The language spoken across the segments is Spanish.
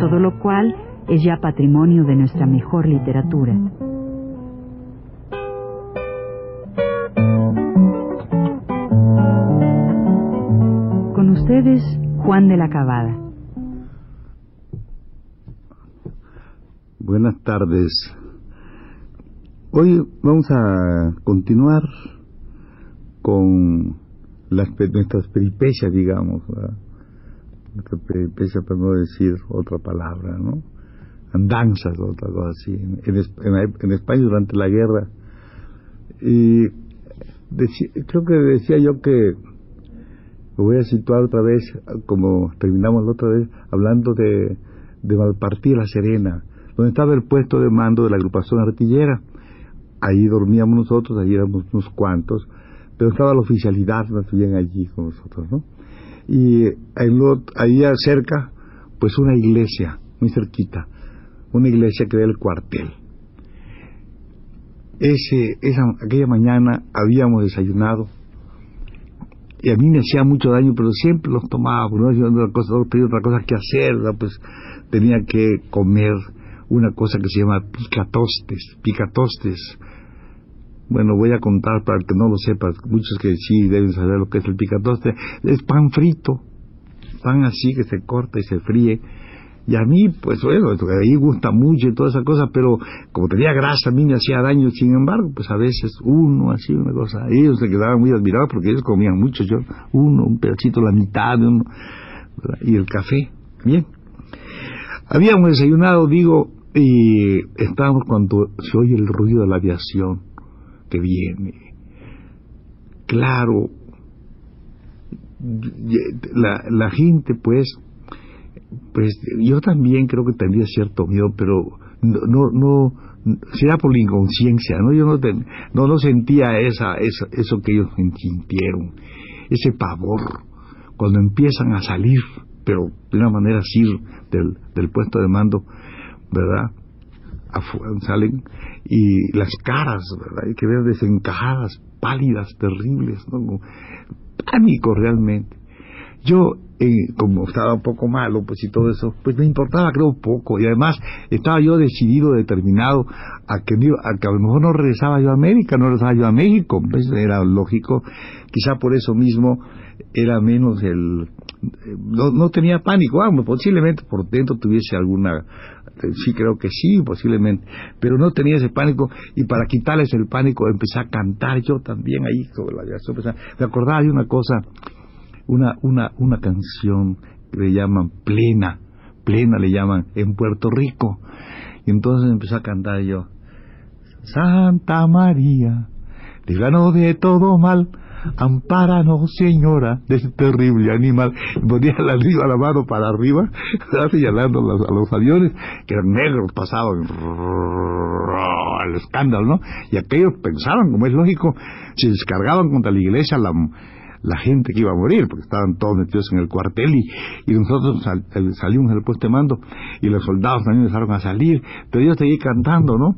todo lo cual es ya patrimonio de nuestra mejor literatura. Con ustedes, Juan de la Cabada. Buenas tardes. Hoy vamos a continuar con las, nuestras peripecias, digamos, peripecias para no decir otra palabra, ¿no? Andanzas, otra cosa así, en, España durante la guerra. Y creo que decía yo que me voy a situar otra vez, como terminamos la otra vez, hablando de, de La Serena, donde estaba el puesto de mando de la agrupación artillera ahí dormíamos nosotros, ahí éramos unos cuantos, pero estaba la oficialidad más allí con nosotros, ¿no? Y ahí cerca, pues una iglesia, muy cerquita, una iglesia que era el cuartel. Ese, esa, aquella mañana habíamos desayunado y a mí me hacía mucho daño, pero siempre los tomaba, porque no otra cosa, tenía otra cosa que hacer, pues tenía que comer una cosa que se llama picatostes, picatostes, bueno, voy a contar para que no lo sepa, muchos que sí deben saber lo que es el picatoste, es pan frito, pan así que se corta y se fríe. Y a mí, pues bueno, ahí gusta mucho y toda esa cosa, pero como tenía grasa, a mí me hacía daño, sin embargo, pues a veces uno, así, una cosa. Ellos se quedaban muy admirados porque ellos comían mucho, yo uno, un pedacito, la mitad de uno, y el café, bien. Habíamos desayunado, digo, y estábamos cuando se oye el ruido de la aviación que viene. Claro, la, la gente pues, pues yo también creo que tendría cierto miedo, pero no, no, no será por la inconsciencia, ¿no? Yo no, no, no sentía esa, esa, eso que ellos sintieron, ese pavor, cuando empiezan a salir, pero de una manera así, del, del puesto de mando, ¿verdad? Salen y las caras, ¿verdad? Hay que ver desencajadas, pálidas, terribles. Pánico realmente. Yo, eh, como estaba un poco malo, pues y todo eso, pues me importaba creo poco, y además estaba yo decidido, determinado a que, a que a lo mejor no regresaba yo a América, no regresaba yo a México, pues era lógico, quizá por eso mismo era menos el... No, no tenía pánico, vamos, posiblemente por dentro tuviese alguna sí creo que sí, posiblemente, pero no tenía ese pánico y para quitarles el pánico empecé a cantar yo también ahí sobre la Me acordaba de una cosa, una, una, una canción que le llaman plena, plena le llaman en Puerto Rico. Y entonces empecé a cantar yo, Santa María, líbranos de todo mal, ampáranos, señora, de ese terrible animal. Ponía la, la mano para arriba, señalando a los, aviones, que eran negros, pasaban al escándalo, ¿no? Y aquellos pensaban, como es lógico, se descargaban contra la iglesia la, gente que iba a morir, porque estaban todos metidos en el cuartel y, y nosotros eh, salimos del puesto de mando y los soldados también empezaron a salir, pero yo seguí cantando, ¿no?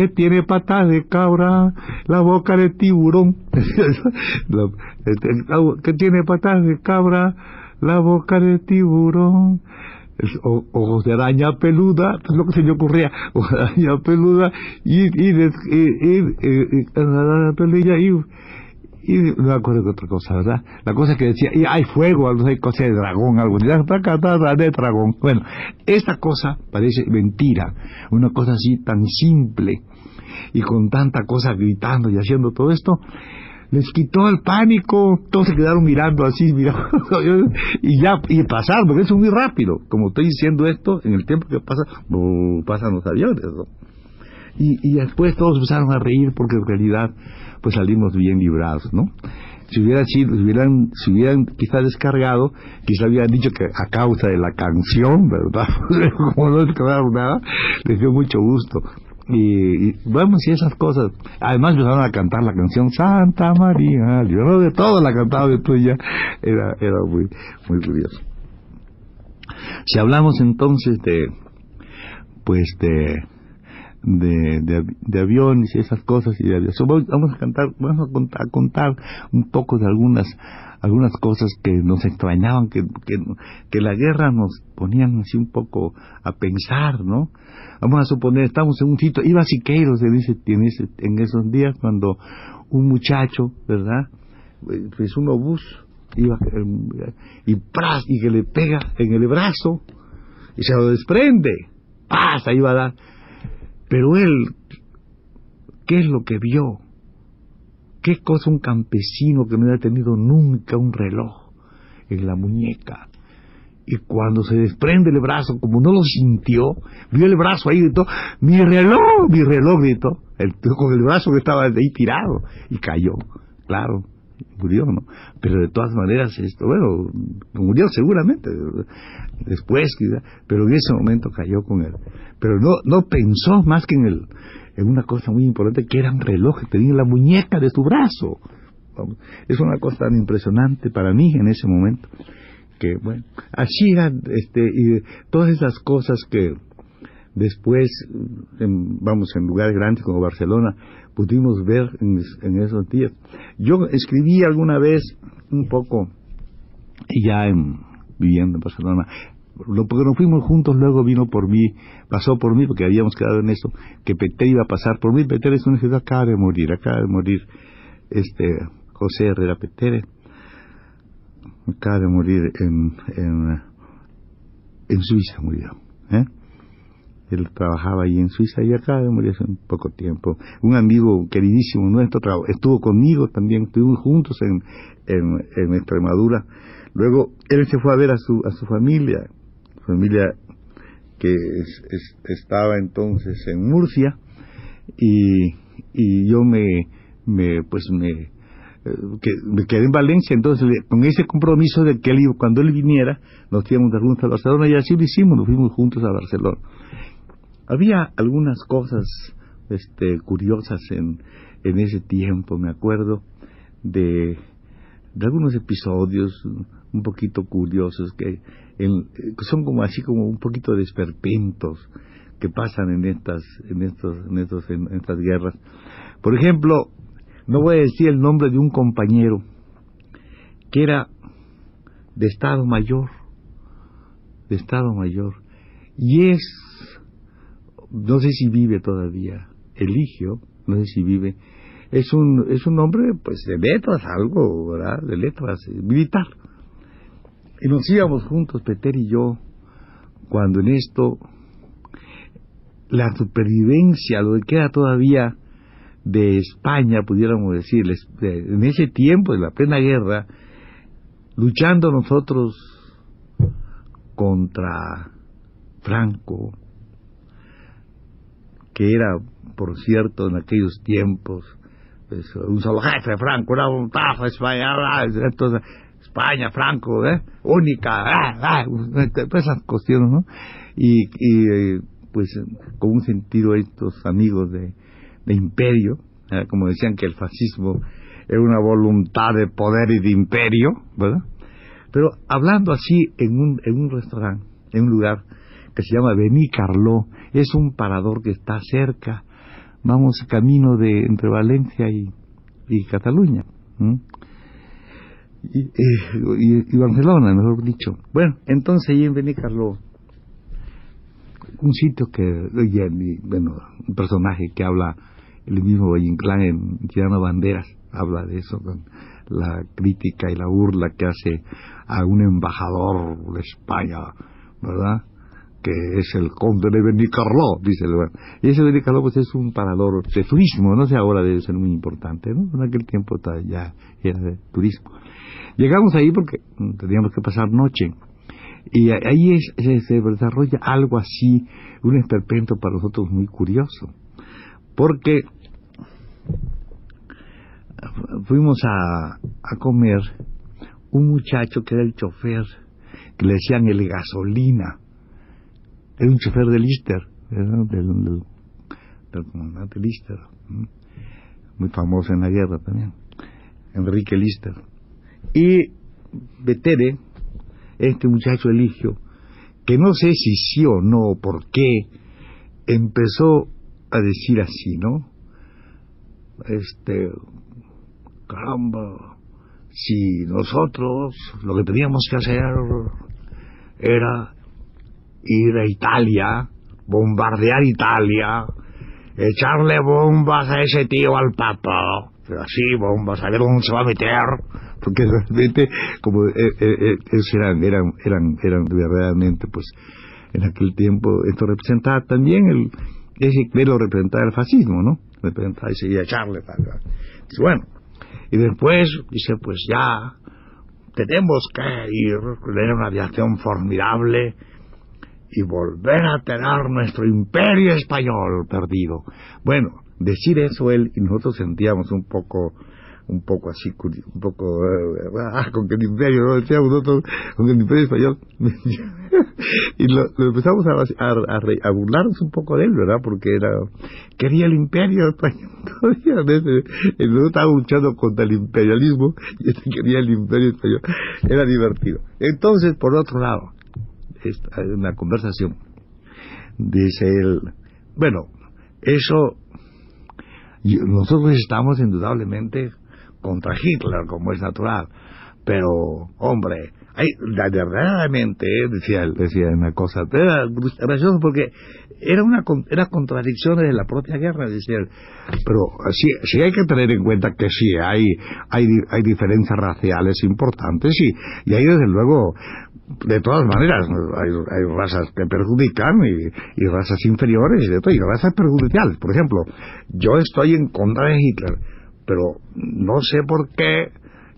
Que tiene patas de cabra, la boca de tiburón, este, que tiene patas de cabra, la boca de tiburón, ojos de araña peluda, es lo que se me ocurría, ojos de araña peluda, y, y, y, y, no me acuerdo de otra cosa, ¿verdad? La cosa que decía, y hay fuego, hay cosa de dragón, algo, de dragón. Bueno, esta cosa parece mentira, una cosa así tan simple y con tanta cosa gritando y haciendo todo esto, les quitó el pánico, todos se quedaron mirando así, mirando, y ya, y pasar, porque es muy rápido, como estoy diciendo esto, en el tiempo que pasa, pasan los aviones, ¿no? Y, y después todos empezaron a reír porque en realidad pues salimos bien librados, ¿no? si hubieran sido, si hubieran, si hubieran quizá descargado, quizá hubieran dicho que a causa de la canción, ¿verdad? Como no descargaron nada, les dio mucho gusto. Y, y vamos, y esas cosas. Además empezaron a cantar la canción Santa María. Yo de todo la cantaba de tuya. Era, era muy, muy curioso. Si hablamos entonces de, pues de, de, de, aviones y esas cosas y de aviación. Vamos a cantar, vamos a contar, a contar un poco de algunas algunas cosas que nos extrañaban, que, que, la guerra nos ponían así un poco a pensar, ¿no? Vamos a suponer, estamos en un sitio, iba Siqueiros en, ese, en, ese, esos días cuando un muchacho, ¿verdad? Pues un obús, iba y pras, y que le pega en el brazo y se lo desprende, pasa, iba a dar pero él, ¿qué es lo que vio? ¿Qué cosa un campesino que no había tenido nunca un reloj en la muñeca? Y cuando se desprende el brazo, como no lo sintió, vio el brazo ahí y gritó, mi reloj, mi reloj gritó, el, con el brazo que estaba ahí tirado, y cayó, claro, murió, ¿no? Pero de todas maneras, esto, bueno, murió seguramente, después, pero en ese momento cayó con él. Pero no, no pensó más que en, el, en una cosa muy importante, que era un reloj la muñeca de su brazo. es una cosa tan impresionante para mí en ese momento, que bueno, así eran, este, y todas esas cosas que después, vamos, en lugares grandes como Barcelona, pudimos ver en, esos días. Yo escribí alguna vez un poco, ya en, viviendo en Barcelona, lo, porque nos fuimos juntos, luego vino por mí, pasó por mí, porque habíamos quedado en eso, que Peter iba a pasar por mí. Peter es un ejército, acaba de morir, acaba de morir este José Herrera Petere, acaba de morir en, en, en Suiza, murió. ¿eh? Él trabajaba ahí en Suiza y acá murió hace un poco tiempo. Un amigo queridísimo nuestro estuvo conmigo también, estuvimos juntos en, en, Extremadura. Luego él se fue a ver a su, a su familia, familia que estaba entonces en Murcia y, y yo me, me pues me, eh, me quedé en Valencia, entonces con ese compromiso de que él, cuando él viniera, nos íbamos de juntos a Barcelona y así lo hicimos, nos fuimos juntos a Barcelona. Había algunas cosas este, curiosas en, en ese tiempo, me acuerdo de, algunos episodios un poquito curiosos que, son como así como un poquito de esperpentos que pasan en estas en estos en estos en estas guerras. Por ejemplo no voy a decir el nombre de un compañero que era de estado mayor de estado mayor y es no sé si vive todavía, Eligio, no sé si vive, es un, es un hombre pues de letras, algo, ¿verdad? De letras, eh, militar. Y nos íbamos juntos, Peter y yo, cuando en esto la supervivencia, lo que queda todavía de España, pudiéramos decir, en ese tiempo, en la plena guerra, luchando nosotros contra Franco, que era, por cierto, en aquellos tiempos, pues, un solo jefe, Franco, era un tajo, España, entonces, España, Franco, ¿eh? única, ah, ah, pues, esas cuestiones, ¿no? Y, y pues con un sentido estos amigos de, de imperio, ¿eh? como decían que el fascismo era una voluntad de poder y de imperio, ¿verdad? Pero hablando así en un, en un restaurante, en un lugar se llama Bení Carló, es un parador que está cerca, vamos camino de entre Valencia y, y Cataluña. Y, y, Barcelona, mejor dicho. Bueno, entonces ahí en Benicarló, un sitio que, bueno, un personaje que habla, el mismo Valle en Tirano Banderas, habla de eso, con la crítica y la burla que hace a un embajador de España, ¿verdad? Que es el conde de Benicarló, dice el Y ese Benicarló pues es un parador de turismo, no sé ahora debe ser muy importante, ¿no? En aquel tiempo ya era de turismo. Llegamos ahí porque teníamos que pasar noche. Y ahí se, desarrolla algo así, un esperpento para nosotros muy curioso. Porque fuimos a, a comer un muchacho que era el chofer, que le decían el gasolina. Era un chofer de Lister, del, del, comandante Lister, muy famoso en la guerra también, Enrique Lister. Y Betere, este muchacho Eligio, que no sé si sí o no, por qué, empezó a decir así, ¿no? Este, caramba, si nosotros lo que teníamos que hacer era ir a Italia, bombardear Italia, echarle bombas a ese tío al Papa, así bombas, a ver dónde se va a meter, porque realmente como eh, eh, eh eran, eran, eran, eran verdaderamente pues en aquel tiempo esto representaba también el ese lo representaba el fascismo, ¿no? Representaba y seguía echarle. bueno, y después dice, pues ya tenemos que ir, tener una aviación formidable y volver a tener nuestro imperio español perdido. Bueno, decir eso él y nosotros sentíamos un poco un poco así, un poco, eh, ah, con que el imperio, ¿no? Decíamos nosotros, con que el imperio español. y lo, empezamos a, burlarnos un poco de él, ¿verdad? Porque era, quería el imperio español nosotros estábamos luchando contra el imperialismo y quería el imperio español. Era divertido. Entonces, por otro lado, una conversación, dice él, bueno, eso nosotros estamos indudablemente contra Hitler, como es natural. Pero, hombre, hay, verdaderamente, decía, decía una cosa, era gracioso porque era una era contradicción de la propia guerra, decía Pero sí, sí hay que tener en cuenta que sí, hay, hay, hay diferencias raciales importantes y, y hay desde luego de todas maneras, hay, hay razas que perjudican y, razas inferiores y de todo, y razas perjudiciales. Por ejemplo, yo estoy en contra de Hitler, pero no sé por qué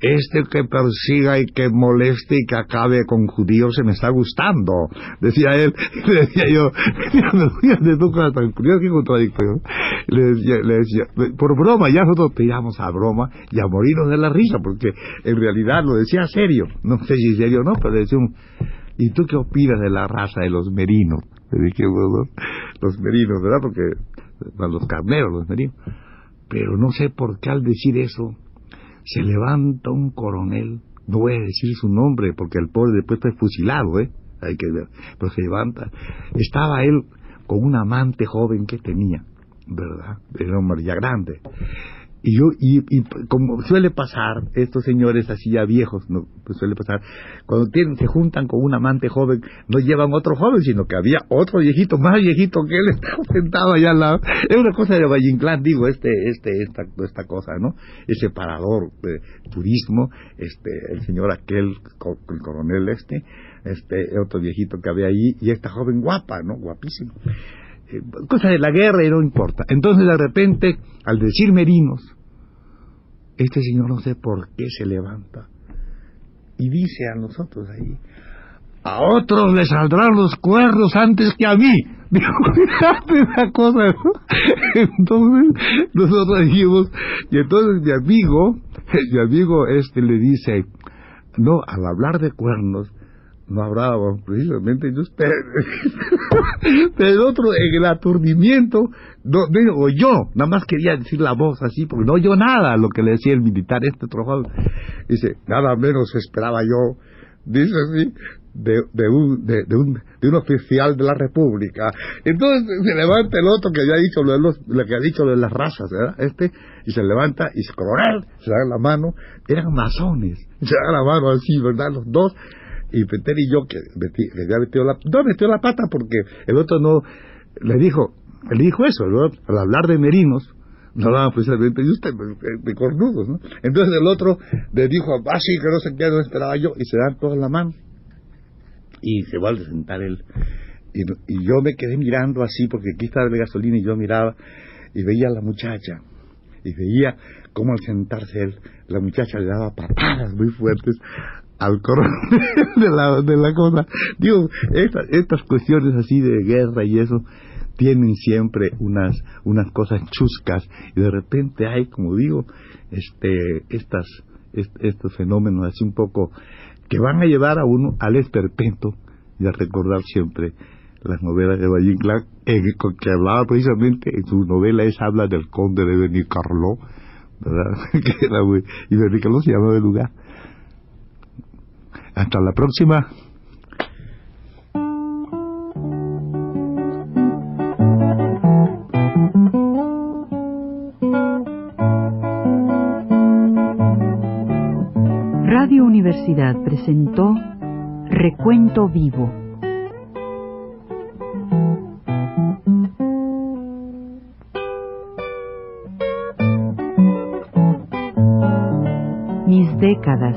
este que persiga y que moleste y que acabe con judíos se me está gustando, decía él, le decía yo, que contradictorio, le decía, le decía, por broma, ya nosotros tiramos a broma y a morirnos de la risa, porque en realidad lo decía serio, no sé si serio o no, pero decía un, ¿y tú qué opinas de la raza de los merinos? Le dije, bueno, los merinos, ¿verdad? Porque, los carneros, los merinos pero no sé por qué al decir eso se levanta un coronel, no voy a decir su nombre porque el pobre después fue fusilado, ¿eh? Hay que ver, pero se levanta. Estaba él con una amante joven que tenía, ¿verdad? Era un ya grande. Y yo, y, y, como suele pasar, estos señores así ya viejos, no, pues suele pasar, cuando tienen, se juntan con un amante joven, no llevan otro joven, sino que había otro viejito, más viejito que él, estaba sentado allá al lado. Es una cosa de Valle Inclán, digo, este, este, esta, esta cosa, ¿no? Ese parador de turismo, este, el señor aquel, el coronel este, este, otro viejito que había ahí, y esta joven guapa, ¿no? Guapísima. Eh, cosa de la guerra y no importa. Entonces de repente, al decir merinos, este señor no sé por qué se levanta y dice a nosotros ahí, a otros les saldrán los cuernos antes que a mí. Esa cosa, Entonces nosotros dijimos, y entonces mi amigo, mi amigo este le dice, no, al hablar de cuernos, no hablábamos precisamente de usted. Pero el otro, en el aturdimiento, no, no yo, nada más quería decir la voz así, porque no oyó nada lo que le decía el militar este otro Dice, nada menos esperaba yo, dice así, de, de, un, de, un, de un oficial de la República. Entonces se levanta el otro que había dicho lo, de los, lo que ha dicho de las razas, ¿verdad? Este, y se levanta y se coronel, se da la mano, eran masones, se da la mano así, ¿verdad? Los dos, y Peter y yo, que le había metido la, no metió la pata porque el otro no, le dijo, le dijo eso, al hablar de merinos, no hablaba precisamente de usted, de, cornudos, ¿no? Entonces el otro le dijo, ah, sí, que no sé qué, no esperaba yo, y se dan todas la mano. Y se vuelve a sentar él. Y, yo me quedé mirando así, porque aquí estaba de gasolina y yo miraba, y veía a la muchacha, y veía cómo al sentarse él, la muchacha le daba patadas muy fuertes al coronel de la, de la cosa. Digo, estas, cuestiones así de guerra y eso tienen siempre unas, unas cosas chuscas y de repente hay, como digo, este, estas, estos fenómenos así un poco que van a llevar a uno al esperpento y a recordar siempre las novelas de Valle Inclán, que hablaba precisamente en su novela esa habla del conde de Benicarló, ¿verdad? y Benicarló se llamaba el lugar. Hasta la próxima. Radio Universidad presentó Recuento Vivo. Mis décadas